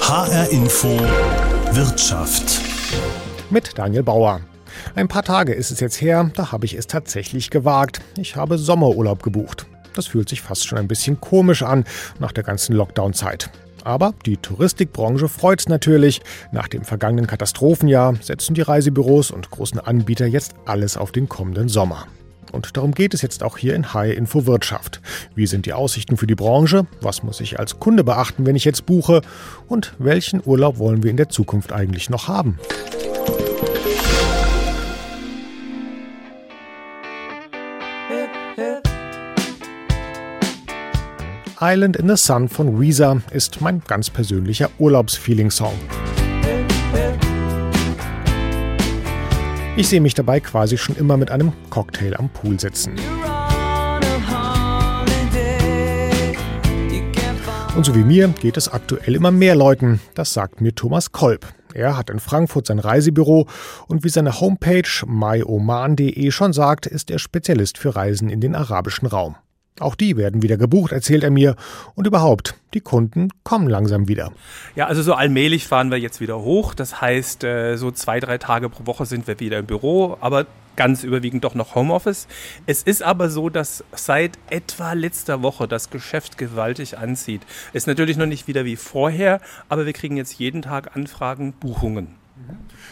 HR Info Wirtschaft. Mit Daniel Bauer. Ein paar Tage ist es jetzt her, da habe ich es tatsächlich gewagt. Ich habe Sommerurlaub gebucht. Das fühlt sich fast schon ein bisschen komisch an nach der ganzen Lockdown-Zeit. Aber die Touristikbranche freut es natürlich. Nach dem vergangenen Katastrophenjahr setzen die Reisebüros und großen Anbieter jetzt alles auf den kommenden Sommer. Und darum geht es jetzt auch hier in High Info Wirtschaft. Wie sind die Aussichten für die Branche? Was muss ich als Kunde beachten, wenn ich jetzt buche? Und welchen Urlaub wollen wir in der Zukunft eigentlich noch haben? Island in the Sun von Weezer ist mein ganz persönlicher Urlaubsfeeling-Song. Ich sehe mich dabei quasi schon immer mit einem Cocktail am Pool sitzen. Und so wie mir geht es aktuell immer mehr Leuten. Das sagt mir Thomas Kolb. Er hat in Frankfurt sein Reisebüro und wie seine Homepage myoman.de schon sagt, ist er Spezialist für Reisen in den arabischen Raum. Auch die werden wieder gebucht, erzählt er mir. Und überhaupt, die Kunden kommen langsam wieder. Ja, also so allmählich fahren wir jetzt wieder hoch. Das heißt, äh, so zwei, drei Tage pro Woche sind wir wieder im Büro, aber ganz überwiegend doch noch Homeoffice. Es ist aber so, dass seit etwa letzter Woche das Geschäft gewaltig anzieht. Ist natürlich noch nicht wieder wie vorher, aber wir kriegen jetzt jeden Tag Anfragen, Buchungen.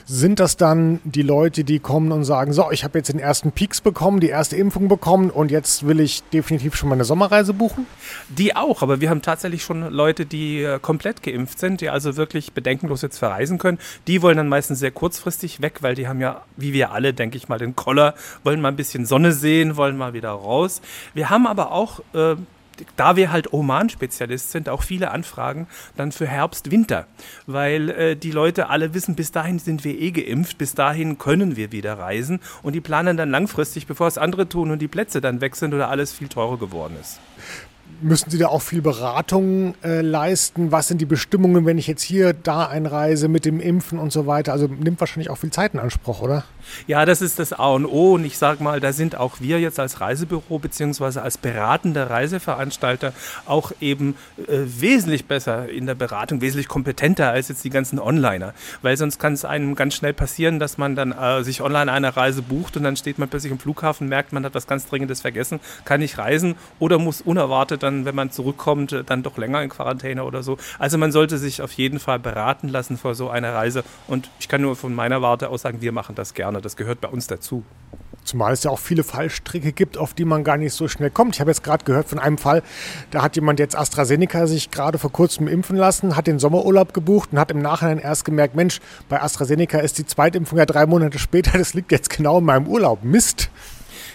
Sind das dann die Leute, die kommen und sagen, so, ich habe jetzt den ersten Peaks bekommen, die erste Impfung bekommen und jetzt will ich definitiv schon meine Sommerreise buchen? Die auch, aber wir haben tatsächlich schon Leute, die äh, komplett geimpft sind, die also wirklich bedenkenlos jetzt verreisen können. Die wollen dann meistens sehr kurzfristig weg, weil die haben ja, wie wir alle, denke ich mal, den Koller, wollen mal ein bisschen Sonne sehen, wollen mal wieder raus. Wir haben aber auch äh, da wir halt Oman-Spezialist sind, auch viele Anfragen dann für Herbst, Winter, weil äh, die Leute alle wissen, bis dahin sind wir eh geimpft, bis dahin können wir wieder reisen und die planen dann langfristig, bevor es andere tun und die Plätze dann weg sind oder alles viel teurer geworden ist. Müssen Sie da auch viel Beratung äh, leisten? Was sind die Bestimmungen, wenn ich jetzt hier da einreise mit dem Impfen und so weiter? Also nimmt wahrscheinlich auch viel Zeit in Anspruch, oder? Ja, das ist das A und O. Und ich sage mal, da sind auch wir jetzt als Reisebüro beziehungsweise als beratender Reiseveranstalter auch eben äh, wesentlich besser in der Beratung, wesentlich kompetenter als jetzt die ganzen Onliner. Weil sonst kann es einem ganz schnell passieren, dass man dann äh, sich online eine Reise bucht und dann steht man plötzlich im Flughafen, merkt, man hat was ganz Dringendes vergessen, kann nicht reisen oder muss unerwartet dann, wenn man zurückkommt, äh, dann doch länger in Quarantäne oder so. Also man sollte sich auf jeden Fall beraten lassen vor so einer Reise. Und ich kann nur von meiner Warte aus sagen, wir machen das gerne. Das gehört bei uns dazu. Zumal es ja auch viele Fallstricke gibt, auf die man gar nicht so schnell kommt. Ich habe jetzt gerade gehört von einem Fall, da hat jemand jetzt AstraZeneca sich gerade vor kurzem impfen lassen, hat den Sommerurlaub gebucht und hat im Nachhinein erst gemerkt, Mensch, bei AstraZeneca ist die Zweitimpfung ja drei Monate später, das liegt jetzt genau in meinem Urlaub. Mist.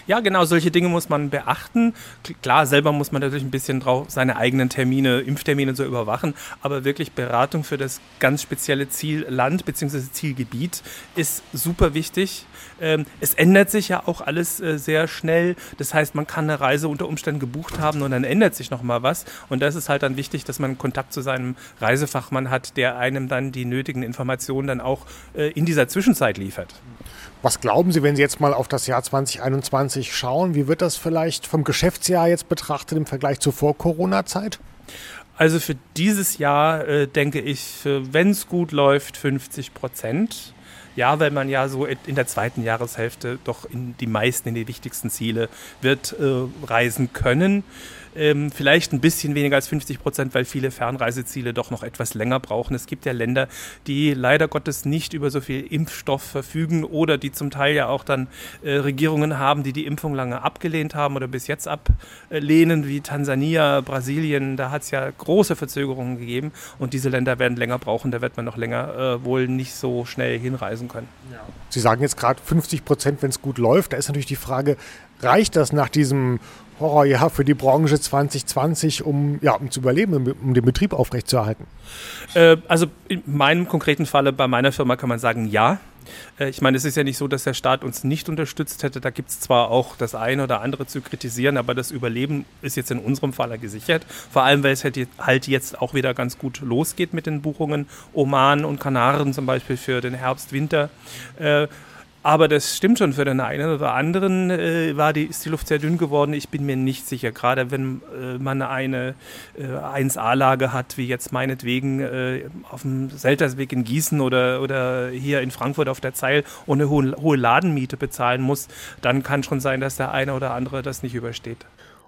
Ja, genau, solche Dinge muss man beachten. Klar, selber muss man natürlich ein bisschen drauf seine eigenen Termine, Impftermine so überwachen, aber wirklich Beratung für das ganz spezielle Zielland bzw. Zielgebiet ist super wichtig. Ähm, es ändert sich ja auch alles äh, sehr schnell. Das heißt, man kann eine Reise unter Umständen gebucht haben und dann ändert sich noch mal was. Und das ist halt dann wichtig, dass man Kontakt zu seinem Reisefachmann hat, der einem dann die nötigen Informationen dann auch äh, in dieser Zwischenzeit liefert. Was glauben Sie, wenn Sie jetzt mal auf das Jahr 2021 schauen? Wie wird das vielleicht vom Geschäftsjahr jetzt betrachtet im Vergleich zur Vor-Corona-Zeit? Also für dieses Jahr äh, denke ich, wenn es gut läuft, 50 Prozent. Ja, weil man ja so in der zweiten Jahreshälfte doch in die meisten, in die wichtigsten Ziele wird äh, reisen können. Ähm, vielleicht ein bisschen weniger als 50 Prozent, weil viele Fernreiseziele doch noch etwas länger brauchen. Es gibt ja Länder, die leider Gottes nicht über so viel Impfstoff verfügen oder die zum Teil ja auch dann äh, Regierungen haben, die die Impfung lange abgelehnt haben oder bis jetzt ablehnen, wie Tansania, Brasilien. Da hat es ja große Verzögerungen gegeben und diese Länder werden länger brauchen. Da wird man noch länger äh, wohl nicht so schnell hinreisen können. Ja. Sie sagen jetzt gerade 50 Prozent, wenn es gut läuft. Da ist natürlich die Frage, reicht das nach diesem Horrorjahr für die Branche 2020, um, ja, um zu überleben, um den Betrieb aufrechtzuerhalten? Äh, also in meinem konkreten Falle bei meiner Firma kann man sagen, ja. Äh, ich meine, es ist ja nicht so, dass der Staat uns nicht unterstützt hätte. Da gibt es zwar auch das eine oder andere zu kritisieren, aber das Überleben ist jetzt in unserem Falle gesichert. Vor allem, weil es halt jetzt auch wieder ganz gut losgeht mit den Buchungen. Oman und Kanaren zum Beispiel für den Herbst, Winter. Aber das stimmt schon für den einen oder anderen äh, war die, ist die Luft sehr dünn geworden. Ich bin mir nicht sicher, gerade wenn äh, man eine äh, 1A-Lage hat, wie jetzt meinetwegen äh, auf dem Seltersweg in Gießen oder, oder hier in Frankfurt auf der Zeil und eine hohe, hohe Ladenmiete bezahlen muss, dann kann schon sein, dass der eine oder andere das nicht übersteht.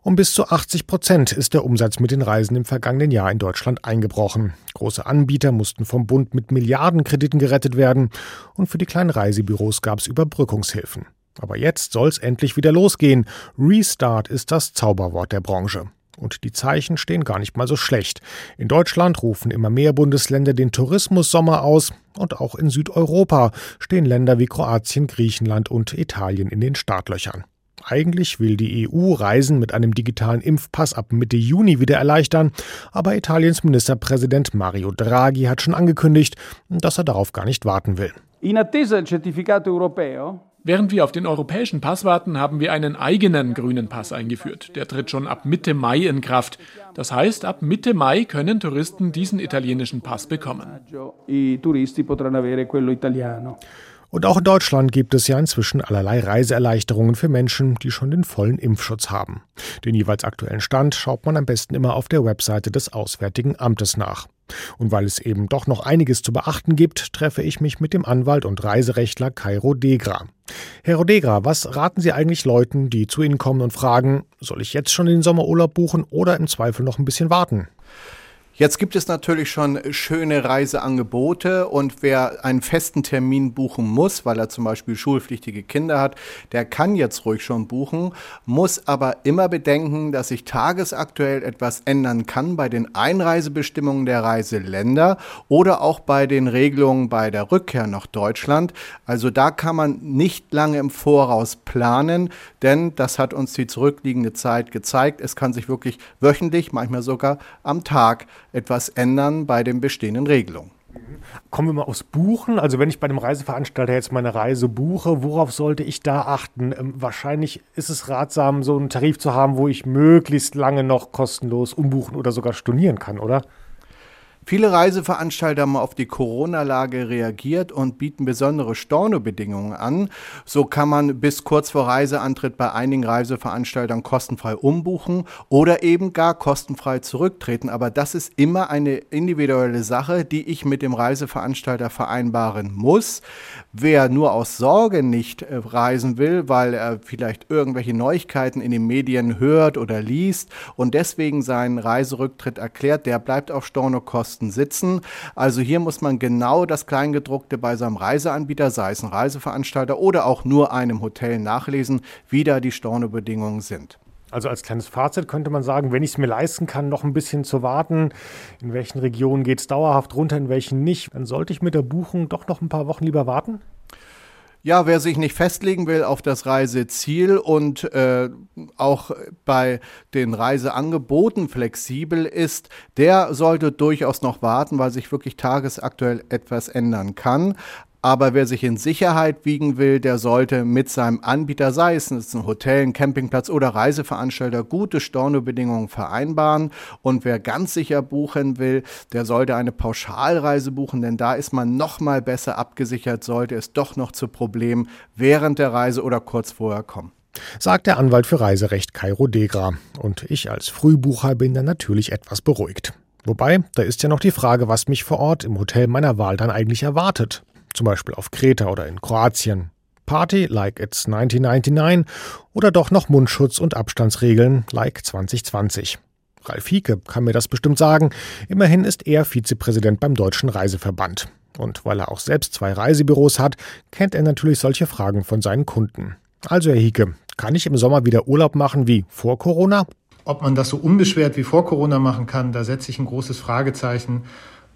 Um bis zu 80 Prozent ist der Umsatz mit den Reisen im vergangenen Jahr in Deutschland eingebrochen. Große Anbieter mussten vom Bund mit Milliardenkrediten gerettet werden und für die kleinen Reisebüros gab es Überbrückungshilfen. Aber jetzt soll es endlich wieder losgehen. Restart ist das Zauberwort der Branche. Und die Zeichen stehen gar nicht mal so schlecht. In Deutschland rufen immer mehr Bundesländer den Tourismussommer aus und auch in Südeuropa stehen Länder wie Kroatien, Griechenland und Italien in den Startlöchern. Eigentlich will die EU Reisen mit einem digitalen Impfpass ab Mitte Juni wieder erleichtern, aber Italiens Ministerpräsident Mario Draghi hat schon angekündigt, dass er darauf gar nicht warten will. Während wir auf den europäischen Pass warten, haben wir einen eigenen grünen Pass eingeführt. Der tritt schon ab Mitte Mai in Kraft. Das heißt, ab Mitte Mai können Touristen diesen italienischen Pass bekommen. Und auch in Deutschland gibt es ja inzwischen allerlei Reiseerleichterungen für Menschen, die schon den vollen Impfschutz haben. Den jeweils aktuellen Stand schaut man am besten immer auf der Webseite des Auswärtigen Amtes nach. Und weil es eben doch noch einiges zu beachten gibt, treffe ich mich mit dem Anwalt und Reiserechtler Kairo Degra. Herr Rodegra, was raten Sie eigentlich Leuten, die zu Ihnen kommen und fragen, soll ich jetzt schon den Sommerurlaub buchen oder im Zweifel noch ein bisschen warten? Jetzt gibt es natürlich schon schöne Reiseangebote und wer einen festen Termin buchen muss, weil er zum Beispiel schulpflichtige Kinder hat, der kann jetzt ruhig schon buchen, muss aber immer bedenken, dass sich tagesaktuell etwas ändern kann bei den Einreisebestimmungen der Reiseländer oder auch bei den Regelungen bei der Rückkehr nach Deutschland. Also da kann man nicht lange im Voraus planen, denn das hat uns die zurückliegende Zeit gezeigt. Es kann sich wirklich wöchentlich, manchmal sogar am Tag etwas ändern bei den bestehenden Regelungen. Kommen wir mal aufs Buchen. Also wenn ich bei einem Reiseveranstalter jetzt meine Reise buche, worauf sollte ich da achten? Ähm, wahrscheinlich ist es ratsam, so einen Tarif zu haben, wo ich möglichst lange noch kostenlos umbuchen oder sogar stornieren kann, oder? Viele Reiseveranstalter haben auf die Corona-Lage reagiert und bieten besondere Stornobedingungen an. So kann man bis kurz vor Reiseantritt bei einigen Reiseveranstaltern kostenfrei umbuchen oder eben gar kostenfrei zurücktreten. Aber das ist immer eine individuelle Sache, die ich mit dem Reiseveranstalter vereinbaren muss. Wer nur aus Sorge nicht äh, reisen will, weil er vielleicht irgendwelche Neuigkeiten in den Medien hört oder liest und deswegen seinen Reiserücktritt erklärt, der bleibt auf Stornokosten Kosten sitzen. Also hier muss man genau das Kleingedruckte bei seinem Reiseanbieter, sei es ein Reiseveranstalter oder auch nur einem Hotel nachlesen, wie da die Stornobedingungen sind. Also als kleines Fazit könnte man sagen, wenn ich es mir leisten kann, noch ein bisschen zu warten, in welchen Regionen geht es dauerhaft runter, in welchen nicht, dann sollte ich mit der Buchung doch noch ein paar Wochen lieber warten? Ja, wer sich nicht festlegen will auf das Reiseziel und äh, auch bei den Reiseangeboten flexibel ist, der sollte durchaus noch warten, weil sich wirklich tagesaktuell etwas ändern kann. Aber wer sich in Sicherheit wiegen will, der sollte mit seinem Anbieter, sei es ein Hotel, ein Campingplatz oder Reiseveranstalter, gute Stornobedingungen vereinbaren. Und wer ganz sicher buchen will, der sollte eine Pauschalreise buchen, denn da ist man noch mal besser abgesichert, sollte es doch noch zu Problemen während der Reise oder kurz vorher kommen sagt der Anwalt für Reiserecht Kairo Degra. Und ich als Frühbucher bin dann natürlich etwas beruhigt. Wobei, da ist ja noch die Frage, was mich vor Ort im Hotel meiner Wahl dann eigentlich erwartet zum Beispiel auf Kreta oder in Kroatien. Party like it's 1999 oder doch noch Mundschutz und Abstandsregeln like 2020. Ralf Hieke kann mir das bestimmt sagen. Immerhin ist er Vizepräsident beim Deutschen Reiseverband. Und weil er auch selbst zwei Reisebüros hat, kennt er natürlich solche Fragen von seinen Kunden. Also, Herr Hieke, kann ich im Sommer wieder Urlaub machen wie vor Corona? Ob man das so unbeschwert wie vor Corona machen kann, da setze ich ein großes Fragezeichen,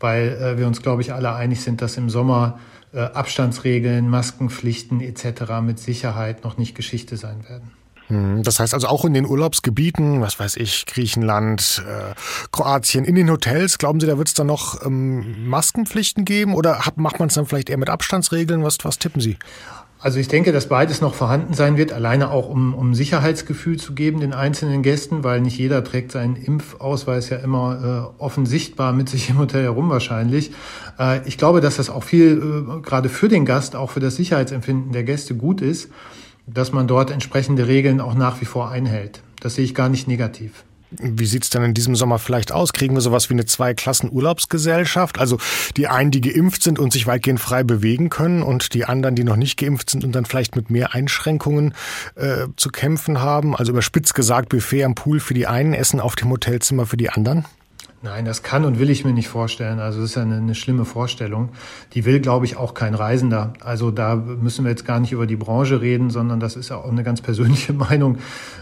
weil äh, wir uns, glaube ich, alle einig sind, dass im Sommer äh, Abstandsregeln, Maskenpflichten etc. mit Sicherheit noch nicht Geschichte sein werden. Hm, das heißt also auch in den Urlaubsgebieten, was weiß ich, Griechenland, äh, Kroatien, in den Hotels, glauben Sie, da wird es dann noch ähm, Maskenpflichten geben oder macht man es dann vielleicht eher mit Abstandsregeln? Was, was tippen Sie? Also ich denke, dass beides noch vorhanden sein wird, alleine auch um, um Sicherheitsgefühl zu geben den einzelnen Gästen, weil nicht jeder trägt seinen Impfausweis ja immer äh, offen mit sich im Hotel herum wahrscheinlich. Äh, ich glaube, dass das auch viel äh, gerade für den Gast, auch für das Sicherheitsempfinden der Gäste gut ist, dass man dort entsprechende Regeln auch nach wie vor einhält. Das sehe ich gar nicht negativ. Wie sieht's dann in diesem Sommer vielleicht aus? Kriegen wir sowas wie eine Zwei-Klassen-Urlaubsgesellschaft? Also die einen, die geimpft sind und sich weitgehend frei bewegen können und die anderen, die noch nicht geimpft sind und dann vielleicht mit mehr Einschränkungen äh, zu kämpfen haben? Also überspitzt gesagt, Buffet am Pool für die einen, Essen auf dem Hotelzimmer für die anderen? Nein, das kann und will ich mir nicht vorstellen. Also das ist ja eine, eine, schlimme Vorstellung. Die will, glaube ich, auch kein Reisender. Also da müssen wir jetzt gar nicht über die Branche reden, sondern das ist ja auch eine ganz persönliche Meinung,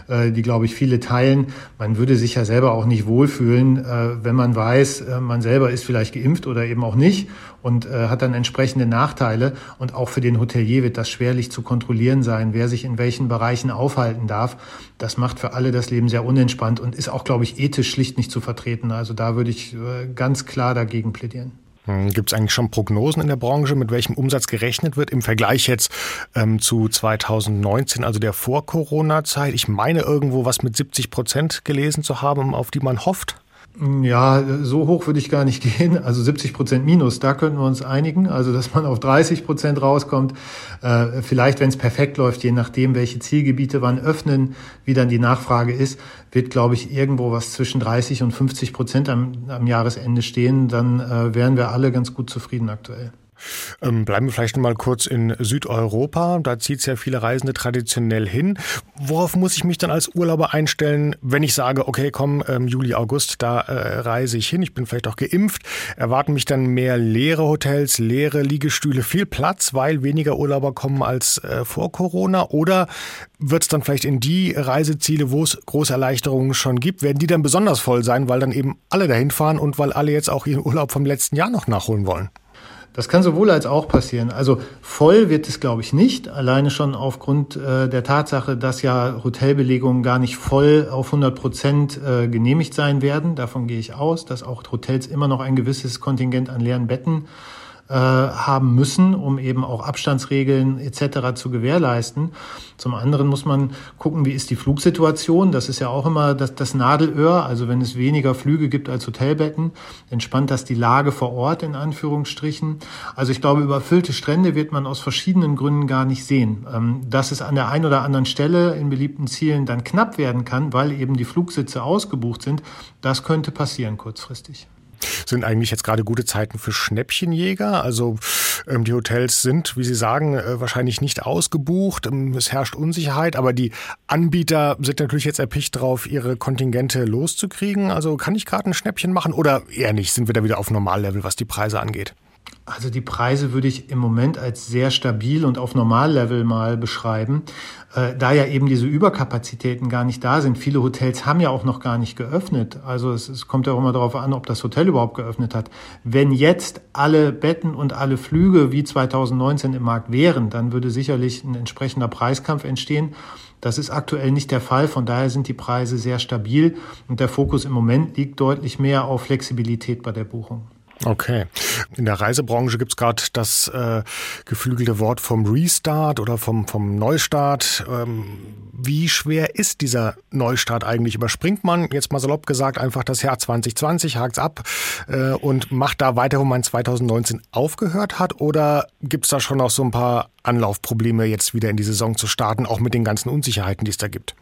äh, die, glaube ich, viele teilen. Man würde sich ja selber auch nicht wohlfühlen, äh, wenn man weiß, äh, man selber ist vielleicht geimpft oder eben auch nicht und äh, hat dann entsprechende Nachteile. Und auch für den Hotelier wird das schwerlich zu kontrollieren sein, wer sich in welchen Bereichen aufhalten darf. Das macht für alle das Leben sehr unentspannt und ist auch, glaube ich, ethisch schlicht nicht zu vertreten. Also da würde ich äh, ganz klar dagegen plädieren. Hm, Gibt es eigentlich schon Prognosen in der Branche, mit welchem Umsatz gerechnet wird im Vergleich jetzt ähm, zu 2019, also der Vor-Corona-Zeit? Ich meine irgendwo was mit 70 Prozent gelesen zu haben, auf die man hofft. Ja, so hoch würde ich gar nicht gehen. Also 70 Prozent Minus, da könnten wir uns einigen. Also dass man auf 30 Prozent rauskommt. Äh, vielleicht, wenn es perfekt läuft, je nachdem, welche Zielgebiete wann öffnen, wie dann die Nachfrage ist, wird, glaube ich, irgendwo was zwischen 30 und 50 Prozent am, am Jahresende stehen. Dann äh, wären wir alle ganz gut zufrieden aktuell. Ähm, bleiben wir vielleicht mal kurz in Südeuropa. Da zieht es ja viele Reisende traditionell hin. Worauf muss ich mich dann als Urlauber einstellen, wenn ich sage, okay, komm, ähm, Juli, August, da äh, reise ich hin. Ich bin vielleicht auch geimpft. Erwarten mich dann mehr leere Hotels, leere Liegestühle, viel Platz, weil weniger Urlauber kommen als äh, vor Corona? Oder wird es dann vielleicht in die Reiseziele, wo es große Erleichterungen schon gibt, werden die dann besonders voll sein, weil dann eben alle dahin fahren und weil alle jetzt auch ihren Urlaub vom letzten Jahr noch nachholen wollen? Das kann sowohl als auch passieren. Also voll wird es, glaube ich, nicht. Alleine schon aufgrund äh, der Tatsache, dass ja Hotelbelegungen gar nicht voll auf 100 Prozent äh, genehmigt sein werden. Davon gehe ich aus, dass auch Hotels immer noch ein gewisses Kontingent an leeren Betten äh, haben müssen, um eben auch Abstandsregeln etc. zu gewährleisten. Zum anderen muss man gucken, wie ist die Flugsituation. Das ist ja auch immer das, das Nadelöhr. Also wenn es weniger Flüge gibt als Hotelbetten, entspannt das die Lage vor Ort in Anführungsstrichen. Also ich glaube, überfüllte Strände wird man aus verschiedenen Gründen gar nicht sehen. Ähm, dass es an der einen oder anderen Stelle in beliebten Zielen dann knapp werden kann, weil eben die Flugsitze ausgebucht sind, das könnte passieren kurzfristig. Sind eigentlich jetzt gerade gute Zeiten für Schnäppchenjäger? Also ähm, die Hotels sind, wie Sie sagen, äh, wahrscheinlich nicht ausgebucht. Ähm, es herrscht Unsicherheit, aber die Anbieter sind natürlich jetzt erpicht drauf, ihre Kontingente loszukriegen. Also kann ich gerade ein Schnäppchen machen oder eher nicht? Sind wir da wieder auf Normallevel, was die Preise angeht? Also die Preise würde ich im Moment als sehr stabil und auf Normallevel mal beschreiben, äh, da ja eben diese Überkapazitäten gar nicht da sind. Viele Hotels haben ja auch noch gar nicht geöffnet. Also es, es kommt ja auch immer darauf an, ob das Hotel überhaupt geöffnet hat. Wenn jetzt alle Betten und alle Flüge wie 2019 im Markt wären, dann würde sicherlich ein entsprechender Preiskampf entstehen. Das ist aktuell nicht der Fall. Von daher sind die Preise sehr stabil und der Fokus im Moment liegt deutlich mehr auf Flexibilität bei der Buchung. Okay. In der Reisebranche gibt's gerade das äh, geflügelte Wort vom Restart oder vom, vom Neustart. Ähm, wie schwer ist dieser Neustart eigentlich? Überspringt man, jetzt mal salopp gesagt, einfach das Jahr 2020, hakt's ab äh, und macht da weiter, wo man 2019 aufgehört hat? Oder gibt's da schon noch so ein paar Anlaufprobleme, jetzt wieder in die Saison zu starten, auch mit den ganzen Unsicherheiten, die es da gibt?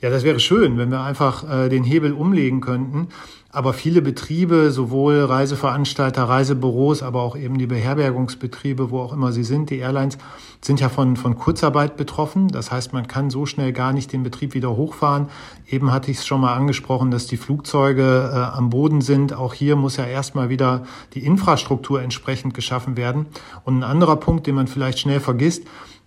Ja, das wäre schön, wenn wir einfach äh, den Hebel umlegen könnten. Aber viele Betriebe, sowohl Reiseveranstalter, Reisebüros, aber auch eben die Beherbergungsbetriebe, wo auch immer sie sind, die Airlines, sind ja von, von Kurzarbeit betroffen. Das heißt, man kann so schnell gar nicht den Betrieb wieder hochfahren. Eben hatte ich es schon mal angesprochen, dass die Flugzeuge äh, am Boden sind. Auch hier muss ja erstmal wieder die Infrastruktur entsprechend geschaffen werden. Und ein anderer Punkt, den man vielleicht schnell vergisst,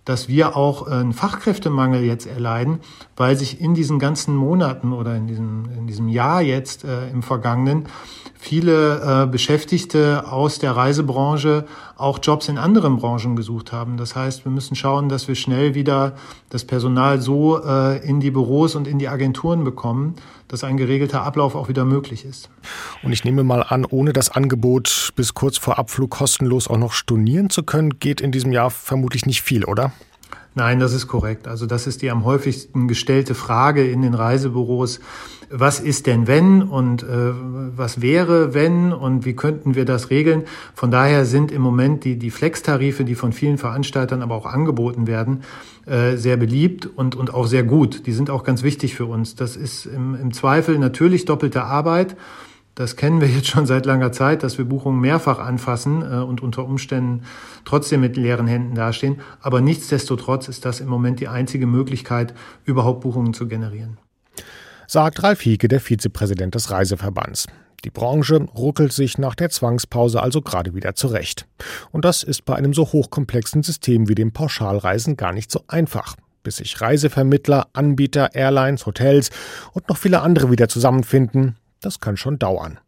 dass wir auch einen Fachkräftemangel jetzt erleiden, weil sich in diesen ganzen Monaten oder in diesem, in diesem Jahr jetzt äh, im Vergangenen viele äh, Beschäftigte aus der Reisebranche auch Jobs in anderen Branchen gesucht haben. Das heißt, wir müssen schauen, dass wir schnell wieder das Personal so äh, in die Büros und in die Agenturen bekommen, dass ein geregelter Ablauf auch wieder möglich ist. Und ich nehme mal an, ohne das Angebot bis kurz vor Abflug kostenlos auch noch stornieren zu können, geht in diesem Jahr vermutlich nicht viel, oder? Nein, das ist korrekt. Also das ist die am häufigsten gestellte Frage in den Reisebüros. Was ist denn wenn und äh, was wäre wenn und wie könnten wir das regeln? Von daher sind im Moment die, die Flex-Tarife, die von vielen Veranstaltern aber auch angeboten werden, äh, sehr beliebt und, und auch sehr gut. Die sind auch ganz wichtig für uns. Das ist im, im Zweifel natürlich doppelte Arbeit. Das kennen wir jetzt schon seit langer Zeit, dass wir Buchungen mehrfach anfassen äh, und unter Umständen trotzdem mit leeren Händen dastehen. Aber nichtsdestotrotz ist das im Moment die einzige Möglichkeit, überhaupt Buchungen zu generieren. Sagt Ralf Hieke, der Vizepräsident des Reiseverbands. Die Branche ruckelt sich nach der Zwangspause also gerade wieder zurecht. Und das ist bei einem so hochkomplexen System wie dem Pauschalreisen gar nicht so einfach bis sich Reisevermittler, Anbieter, Airlines, Hotels und noch viele andere wieder zusammenfinden, das kann schon dauern.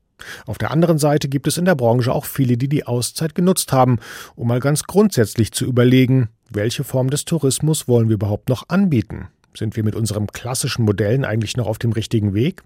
Auf der anderen Seite gibt es in der Branche auch viele, die die Auszeit genutzt haben, um mal ganz grundsätzlich zu überlegen, welche Form des Tourismus wollen wir überhaupt noch anbieten? Sind wir mit unseren klassischen Modellen eigentlich noch auf dem richtigen Weg?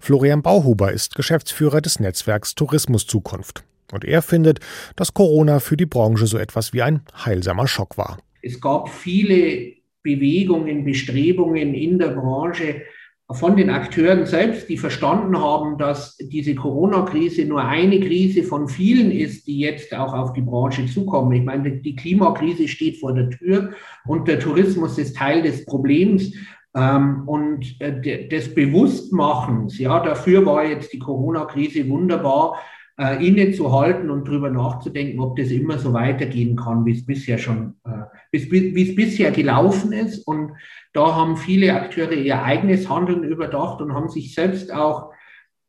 Florian Bauhuber ist Geschäftsführer des Netzwerks Tourismus Zukunft. Und er findet, dass Corona für die Branche so etwas wie ein heilsamer Schock war. Es gab viele Bewegungen, Bestrebungen in der Branche, von den Akteuren selbst, die verstanden haben, dass diese Corona-Krise nur eine Krise von vielen ist, die jetzt auch auf die Branche zukommen. Ich meine, die Klimakrise steht vor der Tür und der Tourismus ist Teil des Problems. Ähm, und äh, des Bewusstmachens, ja, dafür war jetzt die Corona-Krise wunderbar, äh, innezuhalten und darüber nachzudenken, ob das immer so weitergehen kann, wie es bisher schon, äh, wie es bisher gelaufen ist. Und da haben viele Akteure ihr eigenes Handeln überdacht und haben sich selbst auch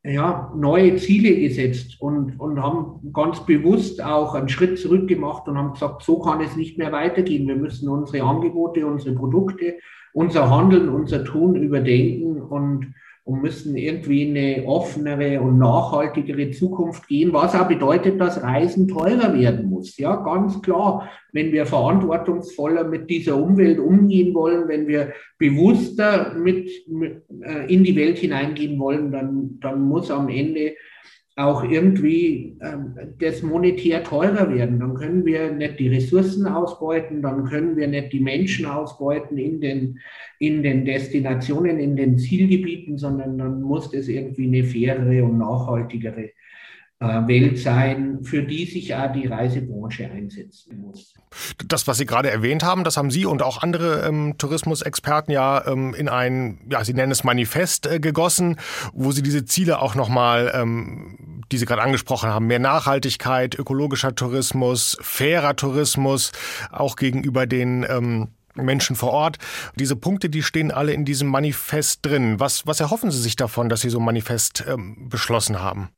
ja, neue Ziele gesetzt und, und haben ganz bewusst auch einen Schritt zurück gemacht und haben gesagt, so kann es nicht mehr weitergehen. Wir müssen unsere Angebote, unsere Produkte, unser Handeln, unser Tun überdenken und und müssen irgendwie eine offenere und nachhaltigere Zukunft gehen, was auch bedeutet, dass Reisen teurer werden muss. Ja, ganz klar, wenn wir verantwortungsvoller mit dieser Umwelt umgehen wollen, wenn wir bewusster mit, mit äh, in die Welt hineingehen wollen, dann, dann muss am Ende auch irgendwie ähm, das monetär teurer werden. Dann können wir nicht die Ressourcen ausbeuten, dann können wir nicht die Menschen ausbeuten in den, in den Destinationen, in den Zielgebieten, sondern dann muss das irgendwie eine fairere und nachhaltigere Welt sein, für die sich auch die Reisebranche einsetzen muss. Das, was Sie gerade erwähnt haben, das haben Sie und auch andere ähm, Tourismusexperten ja ähm, in ein, ja, Sie nennen es Manifest äh, gegossen, wo Sie diese Ziele auch nochmal, ähm, die Sie gerade angesprochen haben, mehr Nachhaltigkeit, ökologischer Tourismus, fairer Tourismus, auch gegenüber den ähm, Menschen vor Ort. Diese Punkte, die stehen alle in diesem Manifest drin. Was, was erhoffen Sie sich davon, dass Sie so ein Manifest ähm, beschlossen haben?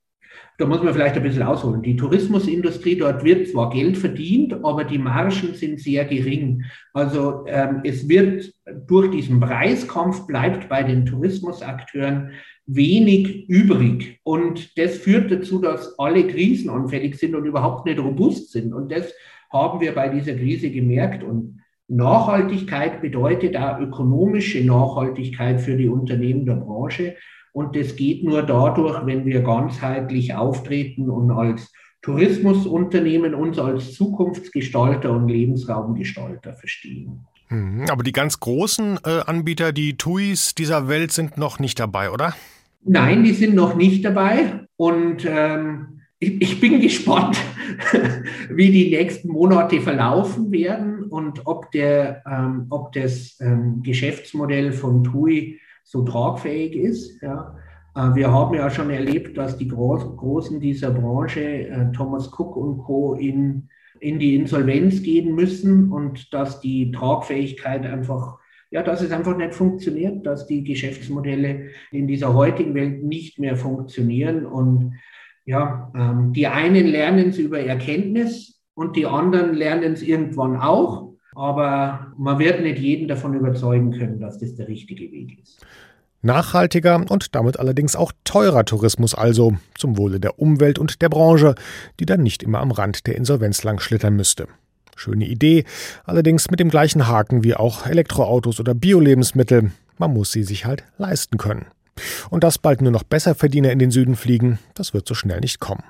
Da muss man vielleicht ein bisschen ausholen. Die Tourismusindustrie, dort wird zwar Geld verdient, aber die Margen sind sehr gering. Also ähm, es wird durch diesen Preiskampf bleibt bei den Tourismusakteuren wenig übrig. Und das führt dazu, dass alle krisenanfällig sind und überhaupt nicht robust sind. Und das haben wir bei dieser Krise gemerkt. Und Nachhaltigkeit bedeutet auch ökonomische Nachhaltigkeit für die Unternehmen der Branche. Und das geht nur dadurch, wenn wir ganzheitlich auftreten und als Tourismusunternehmen uns als Zukunftsgestalter und Lebensraumgestalter verstehen. Mhm. Aber die ganz großen äh, Anbieter, die TUIs dieser Welt, sind noch nicht dabei, oder? Nein, die sind noch nicht dabei. Und ähm, ich, ich, bin gespannt, wie die nächsten Monate verlaufen werden und ob, der, ähm, ob das ähm, Geschäftsmodell von TUI so tragfähig ist. Ja. Äh, wir haben ja schon erlebt, dass die Großen dieser Branche, äh, Thomas Cook und Co., in, in die Insolvenz gehen müssen und dass die Tragfähigkeit einfach, ja, dass es einfach nicht funktioniert, dass die Geschäftsmodelle in dieser heutigen Welt nicht mehr funktionieren. Und ja, ähm, die einen lernen es über Erkenntnis und die anderen lernen es irgendwann auch. Aber man wird nicht jeden davon überzeugen können, dass das der richtige Weg ist. Nachhaltiger und damit allerdings auch teurer Tourismus also, zum Wohle der Umwelt und der Branche, die dann nicht immer am Rand der Insolvenz lang schlittern müsste. Schöne Idee, allerdings mit dem gleichen Haken wie auch Elektroautos oder Biolebensmittel. Man muss sie sich halt leisten können. Und dass bald nur noch Besserverdiener in den Süden fliegen, das wird so schnell nicht kommen.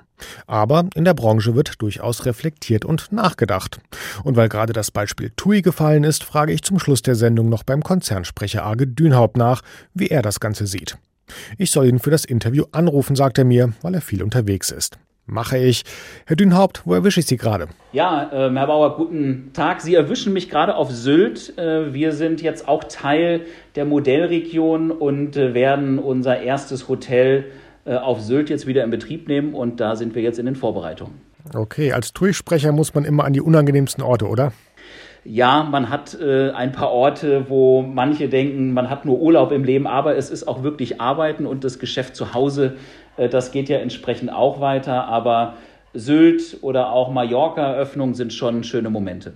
Aber in der Branche wird durchaus reflektiert und nachgedacht. Und weil gerade das Beispiel TUI gefallen ist, frage ich zum Schluss der Sendung noch beim Konzernsprecher Arge Dünhaupt nach, wie er das Ganze sieht. Ich soll ihn für das Interview anrufen, sagt er mir, weil er viel unterwegs ist. Mache ich. Herr Dünhaupt, wo erwische ich Sie gerade? Ja, äh, Herr Bauer, guten Tag. Sie erwischen mich gerade auf Sylt. Äh, wir sind jetzt auch Teil der Modellregion und äh, werden unser erstes Hotel äh, auf Sylt jetzt wieder in Betrieb nehmen und da sind wir jetzt in den Vorbereitungen. Okay, als TUI-Sprecher muss man immer an die unangenehmsten Orte, oder? Ja, man hat äh, ein paar Orte, wo manche denken, man hat nur Urlaub im Leben, aber es ist auch wirklich Arbeiten und das Geschäft zu Hause, das geht ja entsprechend auch weiter. Aber Sylt oder auch Mallorca-Eröffnung sind schon schöne Momente.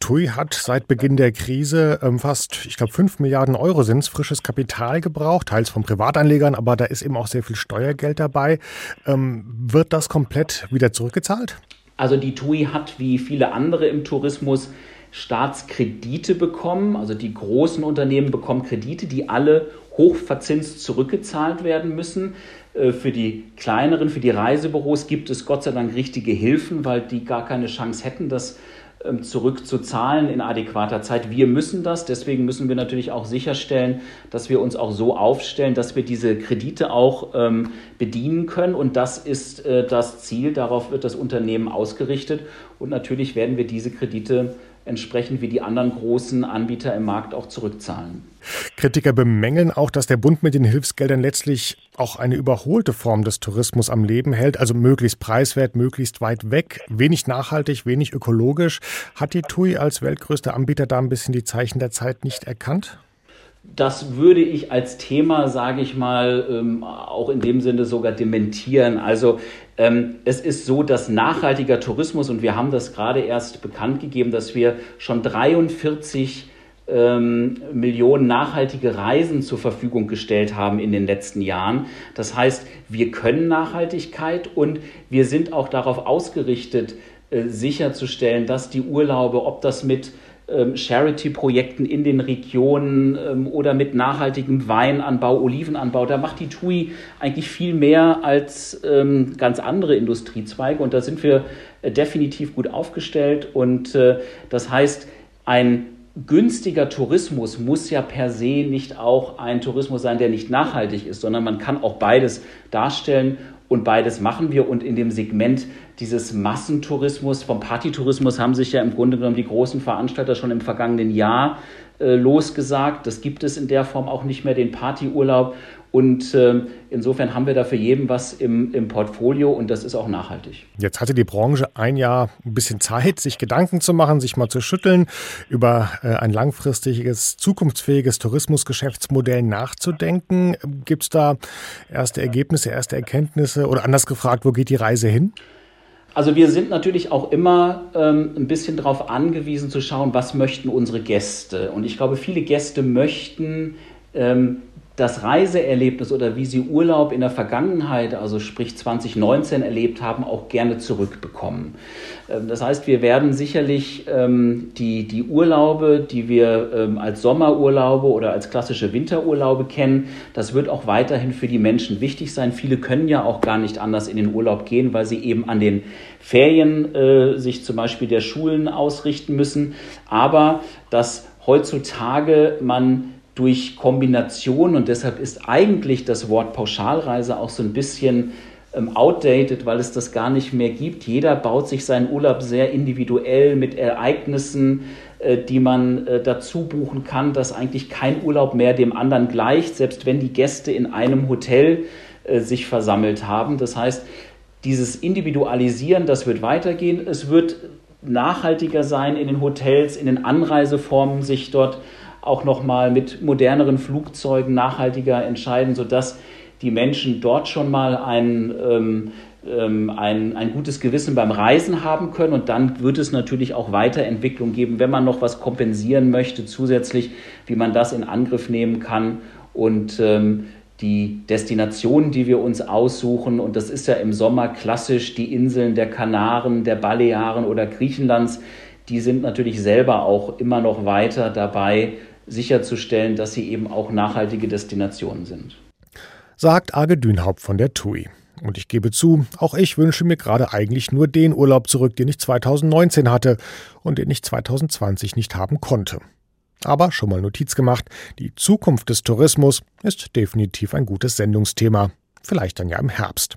TUI hat seit Beginn der Krise ähm, fast, ich glaube, 5 Milliarden Euro sind es, frisches Kapital gebraucht, teils von Privatanlegern, aber da ist eben auch sehr viel Steuergeld dabei. Ähm, wird das komplett wieder zurückgezahlt? Also die TUI hat wie viele andere im Tourismus Staatskredite bekommen. Also die großen Unternehmen bekommen Kredite, die alle hochverzinst zurückgezahlt werden müssen. Äh, für die kleineren, für die Reisebüros gibt es Gott sei Dank richtige Hilfen, weil die gar keine Chance hätten, das ähm, zurückzuzahlen in adäquater Zeit. Wir müssen das, deswegen müssen wir natürlich auch sicherstellen, dass wir uns auch so aufstellen, dass wir diese Kredite auch ähm, bedienen können. Und das ist äh, das Ziel, darauf wird das Unternehmen ausgerichtet. Und natürlich werden wir diese Kredite entsprechend wie die anderen großen Anbieter im Markt auch zurückzahlen. Kritiker bemängeln auch, dass der Bund mit den Hilfsgeldern letztlich auch eine überholte Form des Tourismus am Leben hält, also möglichst preiswert, möglichst weit weg, wenig nachhaltig, wenig ökologisch. Hat die TUI als weltgrößter Anbieter da ein bisschen die Zeichen der Zeit nicht erkannt? Das würde ich als Thema, sage ich mal, ähm, auch in dem Sinne sogar dementieren. Also ähm, es ist so, dass nachhaltiger Tourismus, und wir haben das gerade erst bekannt gegeben, dass wir schon 43 ähm, Millionen nachhaltige Reisen zur Verfügung gestellt haben in den letzten Jahren. Das heißt, wir können Nachhaltigkeit und wir sind auch darauf ausgerichtet, äh, sicherzustellen, dass die Urlaube, ob das mit Charity-Projekten in den Regionen ähm, oder mit nachhaltigem Weinanbau, Olivenanbau. Da macht die TUI eigentlich viel mehr als ähm, ganz andere Industriezweige. Und da sind wir äh, definitiv gut aufgestellt. Und äh, das heißt, ein günstiger Tourismus muss ja per se nicht auch ein Tourismus sein, der nicht nachhaltig ist, sondern man kann auch beides darstellen und beides machen wir. Und in dem Segment dieses Massentourismus, vom Partytourismus haben sich ja im Grunde genommen die großen Veranstalter schon im vergangenen Jahr äh, losgesagt. Das gibt es in der Form auch nicht mehr, den Partyurlaub. Und äh, insofern haben wir da für jeden was im, im Portfolio und das ist auch nachhaltig. Jetzt hatte die Branche ein Jahr ein bisschen Zeit, sich Gedanken zu machen, sich mal zu schütteln, über äh, ein langfristiges, zukunftsfähiges Tourismusgeschäftsmodell nachzudenken. Gibt es da erste Ergebnisse, erste Erkenntnisse oder anders gefragt, wo geht die Reise hin? Also wir sind natürlich auch immer ähm, ein bisschen darauf angewiesen zu schauen, was möchten unsere Gäste. Und ich glaube, viele Gäste möchten ähm, das Reiseerlebnis oder wie sie Urlaub in der Vergangenheit, also sprich 2019 erlebt haben, auch gerne zurückbekommen. Ähm, das heißt, wir werden sicherlich ähm, die, die Urlaube, die wir ähm, als Sommerurlaube oder als klassische Winterurlaube kennen, das wird auch weiterhin für die Menschen wichtig sein. Viele können ja auch gar nicht anders in den Urlaub gehen, weil sie eben an den Ferien äh, sich zum Beispiel der Schulen ausrichten müssen. Aber dass heutzutage man durch Kombination und deshalb ist eigentlich das Wort Pauschalreise auch so ein bisschen ähm, outdated, weil es das gar nicht mehr gibt. Jeder baut sich seinen Urlaub sehr individuell mit Ereignissen, äh, die man äh, dazu buchen kann, dass eigentlich kein Urlaub mehr dem anderen gleicht, selbst wenn die Gäste in einem Hotel äh, sich versammelt haben. Das heißt, dieses Individualisieren, das wird weitergehen. Es wird nachhaltiger sein in den Hotels, in den Anreiseformen, sich dort auch nochmal mit moderneren Flugzeugen nachhaltiger entscheiden, sodass die Menschen dort schon mal ein, ähm, ähm, ein, ein gutes Gewissen beim Reisen haben können. Und dann wird es natürlich auch Weiterentwicklung geben, wenn man noch was kompensieren möchte zusätzlich, wie man das in Angriff nehmen kann. Und ähm, die Destinationen, die wir uns aussuchen, und das ist ja im Sommer klassisch die Inseln der Kanaren, der Balearen oder Griechenlands, die sind natürlich selber auch immer noch weiter dabei, sicherzustellen, dass sie eben auch nachhaltige Destinationen sind. Sagt Arge Dünhaupt von der TUI. Und ich gebe zu, auch ich wünsche mir gerade eigentlich nur den Urlaub zurück, den ich 2019 hatte und den ich 2020 nicht haben konnte. Aber schon mal Notiz gemacht, die Zukunft des Tourismus ist definitiv ein gutes Sendungsthema. Vielleicht dann ja im Herbst.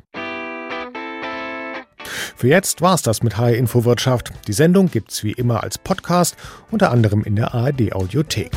Für jetzt war's das mit HR Info Wirtschaft. Die Sendung gibt's wie immer als Podcast, unter anderem in der ARD Audiothek.